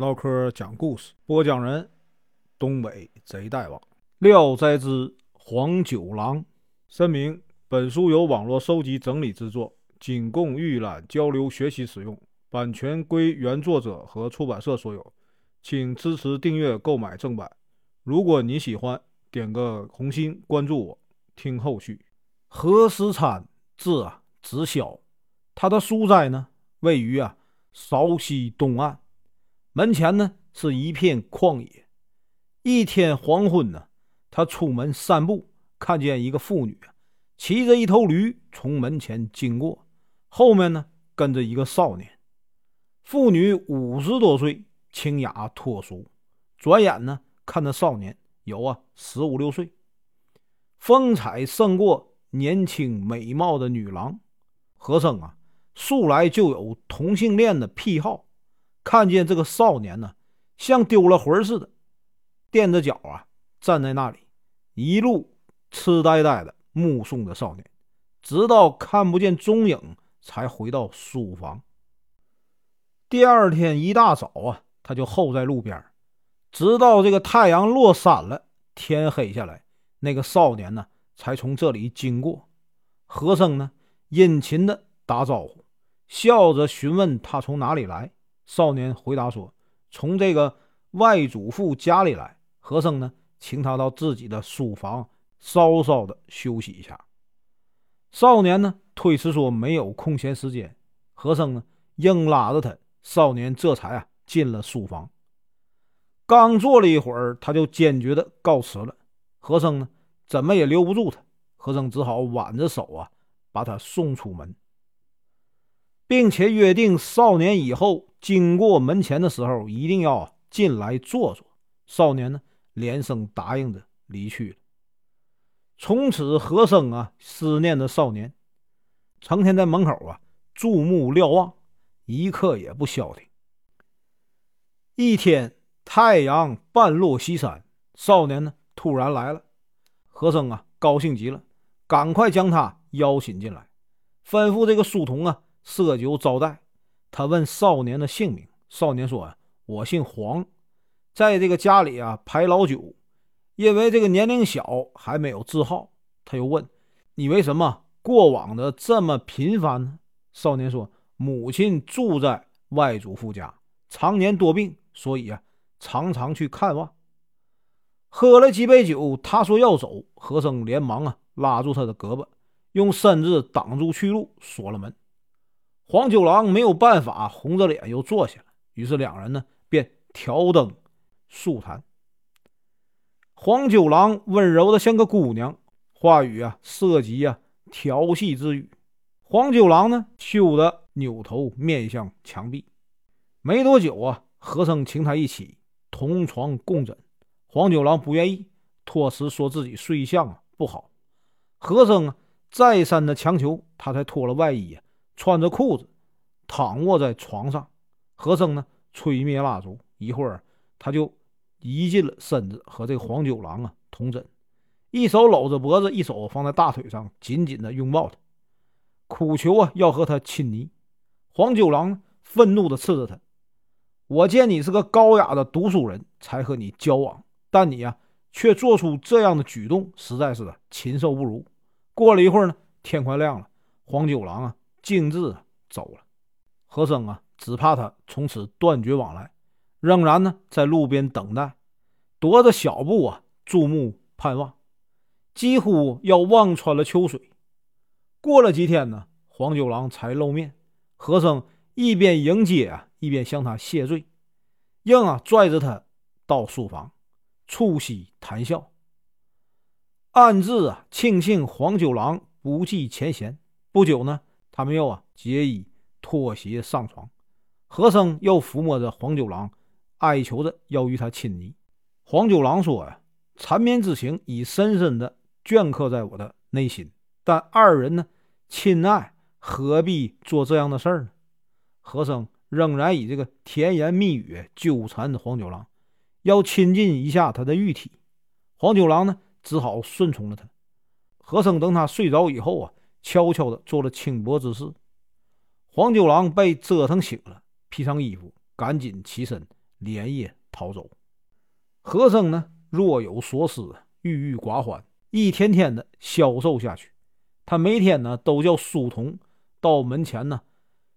唠嗑讲故事，播讲人：东北贼大王，《聊斋之黄九郎》。声明：本书由网络收集整理制作，仅供预览、交流、学习使用，版权归原作者和出版社所有，请支持订阅、购买正版。如果你喜欢，点个红心，关注我，听后续。何思产字啊，子晓，他的书斋呢，位于啊韶溪东岸。门前呢是一片旷野。一天黄昏呢，他出门散步，看见一个妇女，骑着一头驴从门前经过，后面呢跟着一个少年。妇女五十多岁，清雅脱俗。转眼呢，看那少年有啊十五六岁，风采胜过年轻美貌的女郎。和珅啊，素来就有同性恋的癖好。看见这个少年呢，像丢了魂似的，垫着脚啊站在那里，一路痴呆呆的目送着少年，直到看不见踪影，才回到书房。第二天一大早啊，他就候在路边，直到这个太阳落山了，天黑下来，那个少年呢才从这里经过。和珅呢殷勤的打招呼，笑着询问他从哪里来。少年回答说：“从这个外祖父家里来。”和珅呢，请他到自己的书房稍稍的休息一下。少年呢，推辞说没有空闲时间。和珅呢，硬拉着他，少年这才啊进了书房。刚坐了一会儿，他就坚决的告辞了。和珅呢，怎么也留不住他，和珅只好挽着手啊，把他送出门。并且约定，少年以后经过门前的时候，一定要进来坐坐。少年呢，连声答应着离去了。从此，和珅啊，思念着少年，成天在门口啊，注目瞭望，一刻也不消停。一天，太阳半落西山，少年呢，突然来了。和珅啊，高兴极了，赶快将他邀请进来，吩咐这个书童啊。设酒招待，他问少年的姓名。少年说：“我姓黄，在这个家里啊排老九，因为这个年龄小还没有字号。”他又问：“你为什么过往的这么频繁呢？”少年说：“母亲住在外祖父家，常年多病，所以啊常常去看望。”喝了几杯酒，他说要走，和珅连忙啊拉住他的胳膊，用身子挡住去路，锁了门。黄九郎没有办法，红着脸又坐下了。于是两人呢便挑灯数谈。黄九郎温柔的像个姑娘，话语啊涉及啊调戏之语。黄九郎呢羞得扭头面向墙壁。没多久啊，和尚请他一起同床共枕。黄九郎不愿意，托辞说自己睡相啊不好。和尚啊再三的强求，他才脱了外衣啊。穿着裤子，躺卧在床上。和珅呢，吹灭蜡烛，一会儿他就移进了身子，和这个黄九郎啊同枕，一手搂着脖子，一手放在大腿上，紧紧的拥抱他，苦求啊要和他亲昵。黄九郎愤怒的斥责他：“我见你是个高雅的读书人，才和你交往，但你呀却做出这样的举动，实在是禽兽不如。”过了一会儿呢，天快亮了，黄九郎啊。径自走了，和珅啊，只怕他从此断绝往来，仍然呢在路边等待，踱着小步啊，注目盼望，几乎要望穿了秋水。过了几天呢，黄九郎才露面，和珅一边迎接啊，一边向他谢罪，硬啊拽着他到书房，促膝谈笑，暗自啊庆幸黄九郎不计前嫌。不久呢。他们又啊结衣脱鞋上床，和生又抚摸着黄九郎，哀求着要与他亲昵。黄九郎说呀：“缠绵之情已深深的镌刻在我的内心，但二人呢亲爱，何必做这样的事儿呢？”和生仍然以这个甜言蜜语纠缠着黄九郎，要亲近一下他的玉体。黄九郎呢只好顺从了他。和生等他睡着以后啊。悄悄地做了轻薄之事，黄九郎被折腾醒了，披上衣服，赶紧起身连夜逃走。和珅呢，若有所思，郁郁寡欢，一天天的消瘦下去。他每天呢，都叫书童到门前呢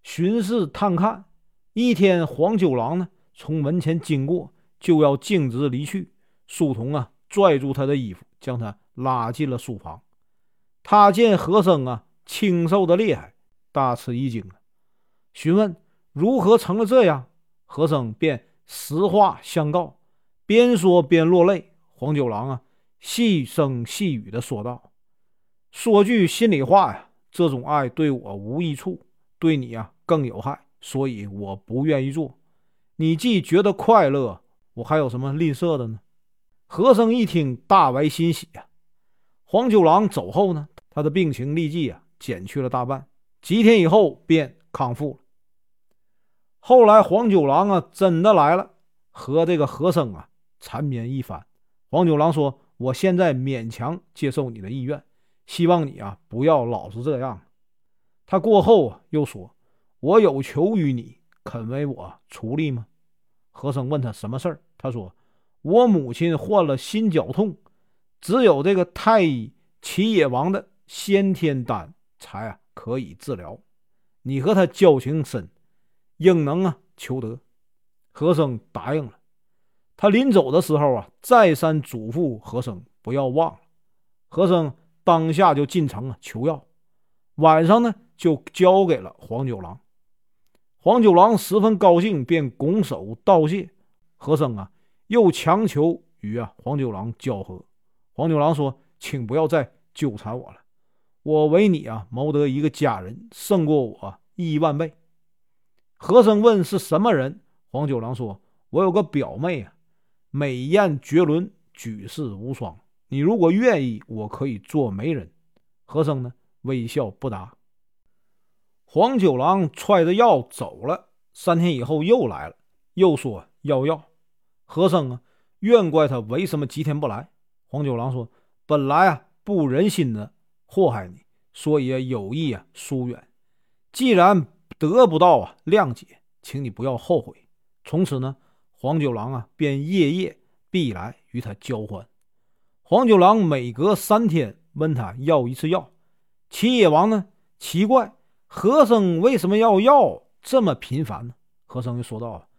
巡视探看。一天，黄九郎呢从门前经过，就要径直离去。书童啊，拽住他的衣服，将他拉进了书房。他见和珅啊清瘦的厉害，大吃一惊了，询问如何成了这样。和珅便实话相告，边说边落泪。黄九郎啊，细声细语的说道：“说句心里话呀，这种爱对我无益处，对你呀更有害，所以我不愿意做。你既觉得快乐，我还有什么吝啬的呢？”和珅一听，大为欣喜呀。黄九郎走后呢，他的病情立即啊减去了大半，几天以后便康复了。后来黄九郎啊，真的来了，和这个和生啊缠绵一番。黄九郎说：“我现在勉强接受你的意愿，希望你啊不要老是这样。”他过后啊又说：“我有求于你，肯为我出力吗？”和生问他什么事儿，他说：“我母亲患了心绞痛，只有这个太医齐野王的先天丹才啊可以治疗。你和他交情深。”应能啊，求得，和珅答应了。他临走的时候啊，再三嘱咐和珅不要忘了。和珅当下就进城啊求药，晚上呢就交给了黄九郎。黄九郎十分高兴，便拱手道谢。和珅啊又强求与啊黄九郎交合。黄九郎说：“请不要再纠缠我了，我为你啊谋得一个佳人，胜过我亿万倍。”和珅问是什么人？黄九郎说：“我有个表妹啊，美艳绝伦，举世无双。你如果愿意，我可以做媒人。”和珅呢，微笑不答。黄九郎揣着药走了。三天以后又来了，又说要药。和珅啊，怨怪他为什么几天不来。黄九郎说：“本来啊，不忍心的祸害你，所以有意啊疏远。既然……”得不到啊，谅解，请你不要后悔。从此呢，黄九郎啊便夜夜必来与他交换。黄九郎每隔三天问他要一次药。齐野王呢奇怪，和珅为什么要药这么频繁呢？和珅就说道：“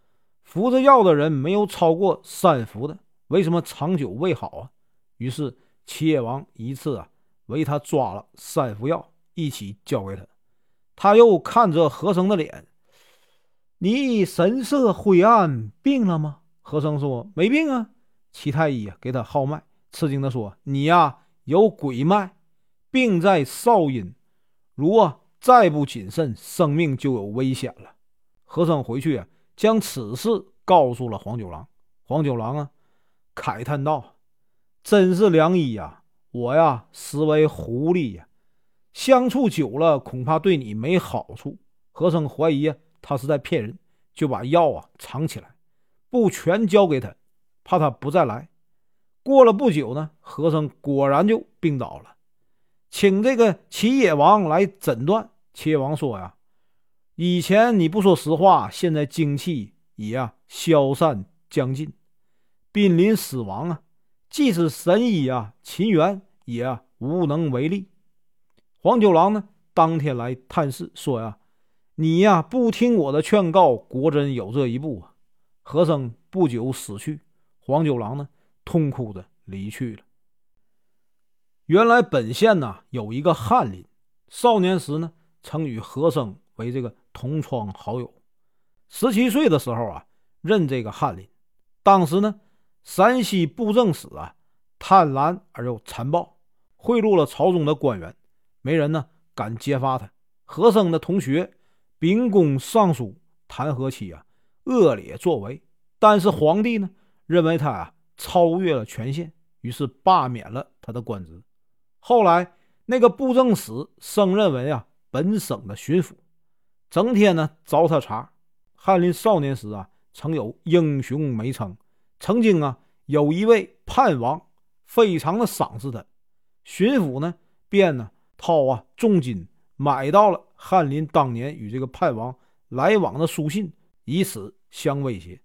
服着药的人没有超过三服的，为什么长久未好啊？”于是齐野王一次啊为他抓了三服药，一起交给他。他又看着和珅的脸，你神色灰暗，病了吗？和珅说：“没病啊。”齐太医给他号脉，吃惊地说：“你呀，有鬼脉，病在少阴，如啊再不谨慎，生命就有危险了。”和珅回去啊，将此事告诉了黄九郎。黄九郎啊，慨叹道：“真是良医呀！我呀，实为狐狸呀。”相处久了，恐怕对你没好处。和珅怀疑啊，他是在骗人，就把药啊藏起来，不全交给他，怕他不再来。过了不久呢，和珅果然就病倒了，请这个齐野王来诊断。齐野王说呀：“以前你不说实话，现在精气已啊消散将近，濒临死亡啊！即使神医啊秦元也无能为力。”黄九郎呢，当天来探视，说呀：“你呀，不听我的劝告，果真有这一步啊！”和珅不久死去，黄九郎呢，痛哭的离去了。原来本县呢，有一个翰林，少年时呢，曾与和珅为这个同窗好友。十七岁的时候啊，任这个翰林。当时呢，山西布政使啊，贪婪而又残暴，贿赂了朝中的官员。没人呢敢揭发他。和珅的同学秉公上书弹劾其啊恶劣作为，但是皇帝呢认为他啊超越了权限，于是罢免了他的官职。后来那个布政使升任为啊本省的巡抚，整天呢找他茬。翰林少年时啊曾有英雄美称，曾经啊有一位叛王非常的赏识他，巡抚呢便呢。掏啊重金买到了翰林当年与这个叛王来往的书信，以此相威胁。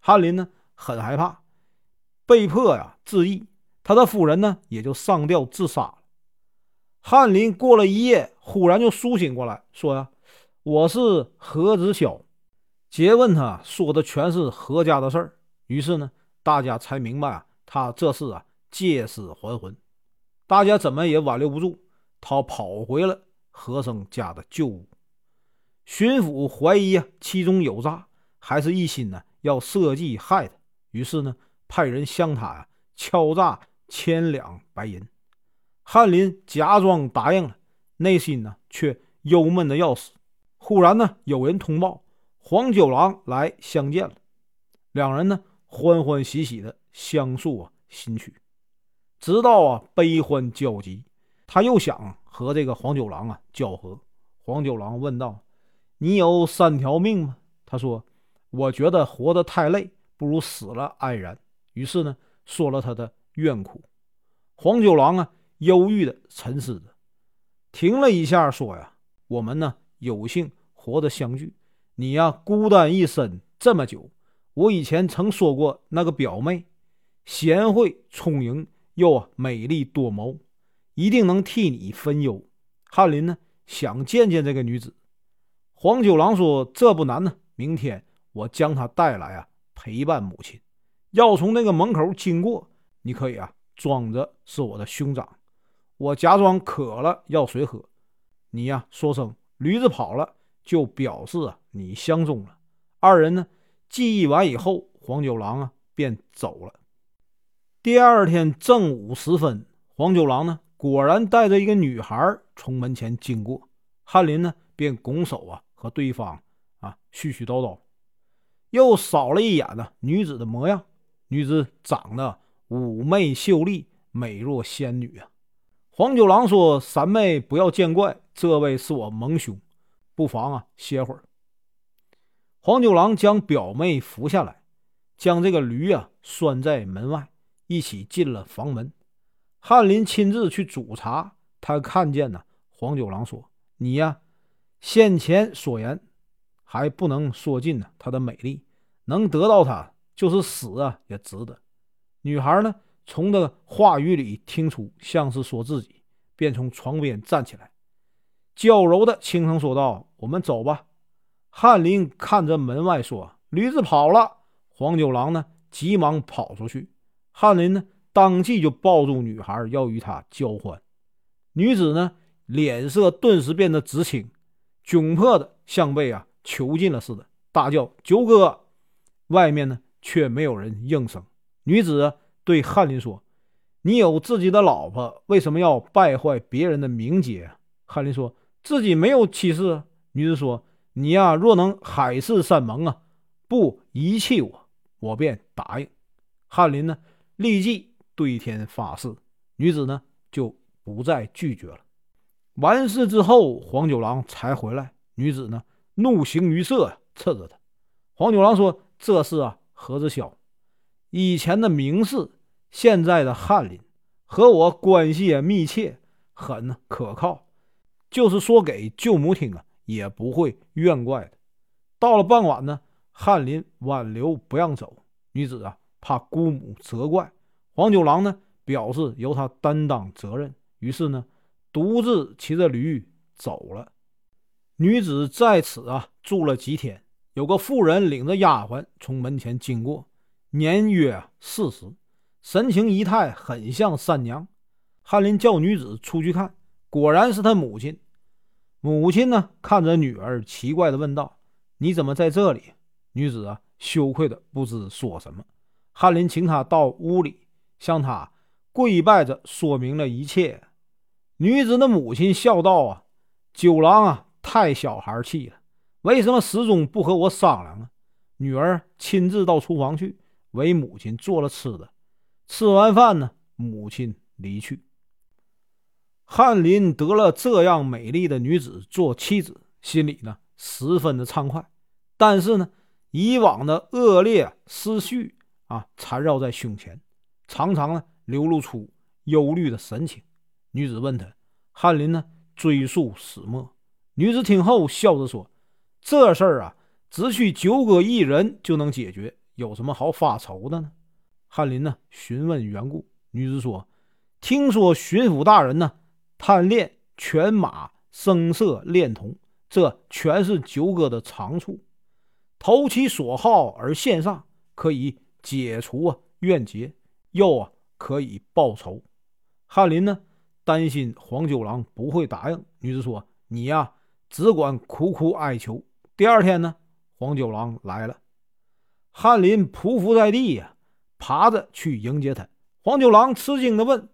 翰林呢很害怕，被迫呀自缢。他的夫人呢也就上吊自杀了。翰林过了一夜，忽然就苏醒过来，说呀：“我是何子晓。”诘问他说的全是何家的事儿。于是呢，大家才明白啊，他这是啊借尸还魂。大家怎么也挽留不住，他跑回了和珅家的旧屋。巡抚怀疑啊其中有诈，还是一心呢要设计害他。于是呢，派人向他呀敲诈千两白银。翰林假装答应了，内心呢却忧闷的要死。忽然呢，有人通报黄九郎来相见了，两人呢欢欢喜喜的相诉啊新曲，直到啊悲欢交集，他又想和这个黄九郎啊交合。黄九郎问道：“你有三条命吗？”他说：“我觉得活得太累，不如死了安然。”于是呢，说了他的怨苦。黄九郎啊。忧郁的沉思着，停了一下，说：“呀，我们呢有幸活着相聚，你呀孤单一生这么久。我以前曾说过，那个表妹贤惠聪颖又美丽多谋，一定能替你分忧。”翰林呢想见见这个女子。黄九郎说：“这不难呢，明天我将她带来啊，陪伴母亲。要从那个门口经过，你可以啊装着是我的兄长。”我假装渴了要水喝，你呀说声驴子跑了，就表示啊你相中了。二人呢记忆完以后，黄九郎啊便走了。第二天正午时分，黄九郎呢果然带着一个女孩从门前经过，翰林呢便拱手啊和对方啊絮絮叨叨，又扫了一眼呢女子的模样，女子长得妩媚秀丽，美若仙女啊。黄九郎说：“三妹不要见怪，这位是我盟兄，不妨啊歇会儿。”黄九郎将表妹扶下来，将这个驴啊拴在门外，一起进了房门。翰林亲自去煮茶，他看见呢。黄九郎说：“你呀，先前所言还不能说尽呢。她的美丽，能得到她，就是死啊也值得。”女孩呢？从这个话语里听出像是说自己，便从床边站起来，娇柔的轻声说道：“我们走吧。”翰林看着门外说：“驴子跑了。”黄九郎呢，急忙跑出去。翰林呢，当即就抱住女孩，要与她交欢。女子呢，脸色顿时变得紫青，窘迫的像被啊囚禁了似的，大叫：“九哥！”外面呢，却没有人应声。女子。对翰林说：“你有自己的老婆，为什么要败坏别人的名节？”翰林说：“自己没有妻室。”女子说：“你呀，若能海誓山盟啊，不遗弃我，我便答应。”翰林呢，立即对天发誓，女子呢就不再拒绝了。完事之后，黄九郎才回来，女子呢怒形于色，斥着他。黄九郎说：“这是啊，何子晓，以前的名士。”现在的翰林和我关系也密切，很可靠，就是说给舅母听啊，也不会怨怪的。到了傍晚呢，翰林挽留不让走，女子啊怕姑母责怪，黄九郎呢表示由他担当责任，于是呢独自骑着驴走了。女子在此啊住了几天，有个妇人领着丫鬟从门前经过，年约四十。神情仪态很像三娘，翰林叫女子出去看，果然是他母亲。母亲呢，看着女儿，奇怪的问道：“你怎么在这里？”女子啊，羞愧的不知说什么。翰林请她到屋里，向她跪拜着，说明了一切。女子的母亲笑道：“啊，九郎啊，太小孩气了，为什么始终不和我商量呢？”女儿亲自到厨房去，为母亲做了吃的。吃完饭呢，母亲离去。翰林得了这样美丽的女子做妻子，心里呢十分的畅快。但是呢，以往的恶劣思绪啊缠绕在胸前，常常呢流露出忧虑的神情。女子问他，翰林呢追溯始末。女子听后笑着说：“这事儿啊，只需九哥一人就能解决，有什么好发愁的呢？翰林呢询问缘故，女子说：“听说巡抚大人呢贪恋犬马声色恋童，这全是九哥的长处。投其所好而献上，可以解除啊怨结，又啊可以报仇。”翰林呢担心黄九郎不会答应，女子说：“你呀只管苦苦哀求。”第二天呢，黄九郎来了，翰林匍匐在地呀。爬着去迎接他，黄九郎吃惊地问：“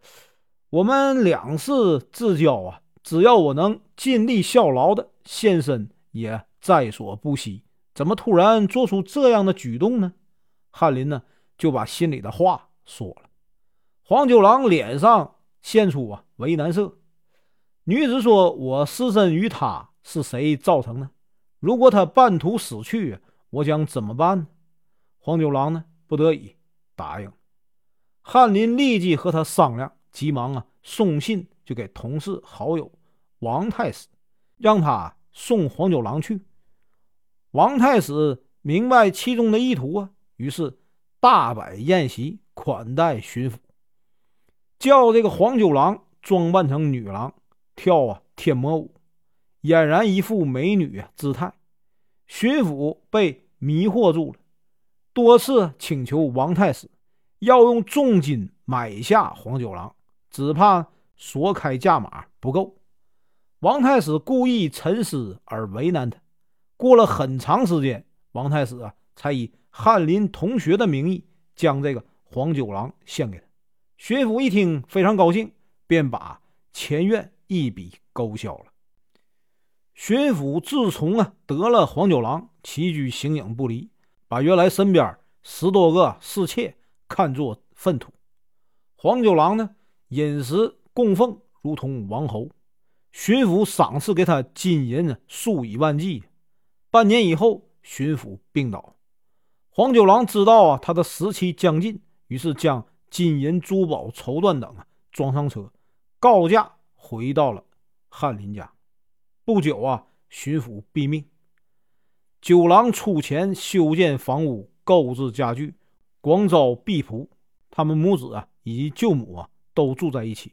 我们两世至交啊，只要我能尽力效劳的，献身也在所不惜。怎么突然做出这样的举动呢？”翰林呢就把心里的话说了。黄九郎脸上现出啊为难色。女子说：“我失身于他，是谁造成的？如果他半途死去，我将怎么办呢？”黄九郎呢不得已。答应，翰林立即和他商量，急忙啊送信就给同事好友王太史，让他送黄九郎去。王太史明白其中的意图啊，于是大摆宴席款待巡抚，叫这个黄九郎装扮成女郎跳啊天魔舞，俨然一副美女姿态。巡抚被迷惑住了。多次请求王太史要用重金买下黄九郎，只怕所开价码不够。王太史故意沉思而为难他。过了很长时间，王太史啊才以翰林同学的名义将这个黄九郎献给他。巡抚一听非常高兴，便把前院一笔勾销了。巡抚自从啊得了黄九郎，起居形影不离。把原来身边十多个侍妾看作粪土，黄九郎呢饮食供奉如同王侯，巡抚赏赐给他金银数以万计。半年以后，巡抚病倒，黄九郎知道啊他的时期将近，于是将金银珠宝绸缎等啊装上车，告假回到了翰林家。不久啊，巡抚毙命。九郎出钱修建房屋、购置家具，广招婢仆。他们母子啊，以及舅母啊，都住在一起。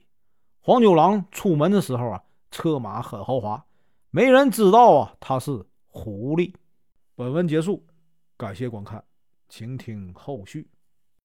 黄九郎出门的时候啊，车马很豪华，没人知道啊他是狐狸。本文结束，感谢观看，请听后续。